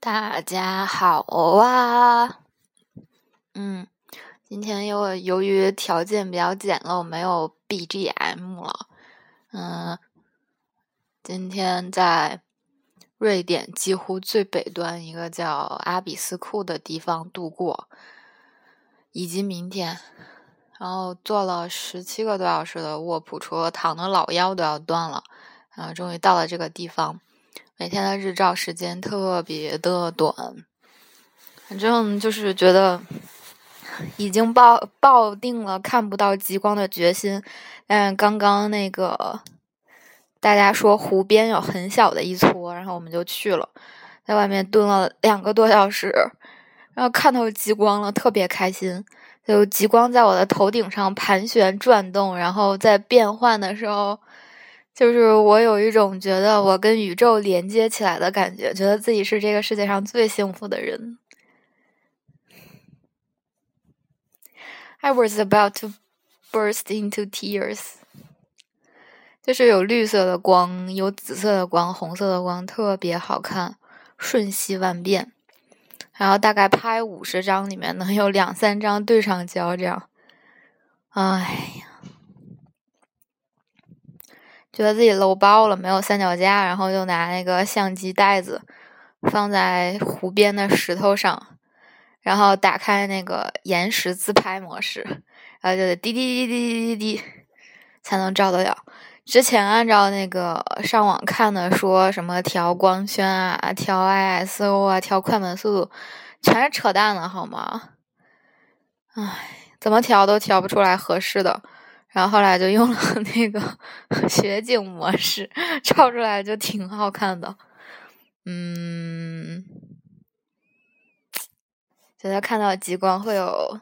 大家好啊，嗯，今天又由于条件比较简陋，没有 BGM 了。嗯，今天在瑞典几乎最北端一个叫阿比斯库的地方度过，以及明天，然后坐了十七个多小时的卧铺车，躺的老腰都要断了，然后终于到了这个地方。每天的日照时间特别的短，反正就是觉得已经抱抱定了看不到极光的决心。但刚刚那个大家说湖边有很小的一撮，然后我们就去了，在外面蹲了两个多小时，然后看到极光了，特别开心。就极光在我的头顶上盘旋转动，然后在变换的时候。就是我有一种觉得我跟宇宙连接起来的感觉，觉得自己是这个世界上最幸福的人。I was about to burst into tears。就是有绿色的光，有紫色的光，红色的光，特别好看，瞬息万变。然后大概拍五十张里面能有两三张对上焦，这样。哎觉得自己搂包了，没有三脚架，然后就拿那个相机袋子放在湖边的石头上，然后打开那个延时自拍模式，然后就得滴滴滴滴滴滴滴才能照得了。之前按照那个上网看的，说什么调光圈啊、调 ISO 啊、调快门速度，全是扯淡的好吗？唉，怎么调都调不出来合适的。然后后来就用了 那个 雪景模式，照出来就挺好看的。嗯，觉得看到极光会有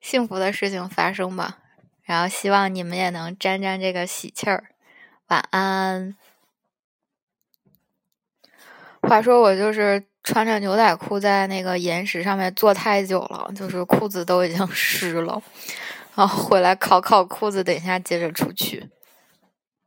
幸福的事情发生吧。然后希望你们也能沾沾这个喜气儿。晚安。话说我就是穿着牛仔裤在那个岩石上面坐太久了，就是裤子都已经湿了。然后回来烤烤裤子，等一下接着出去。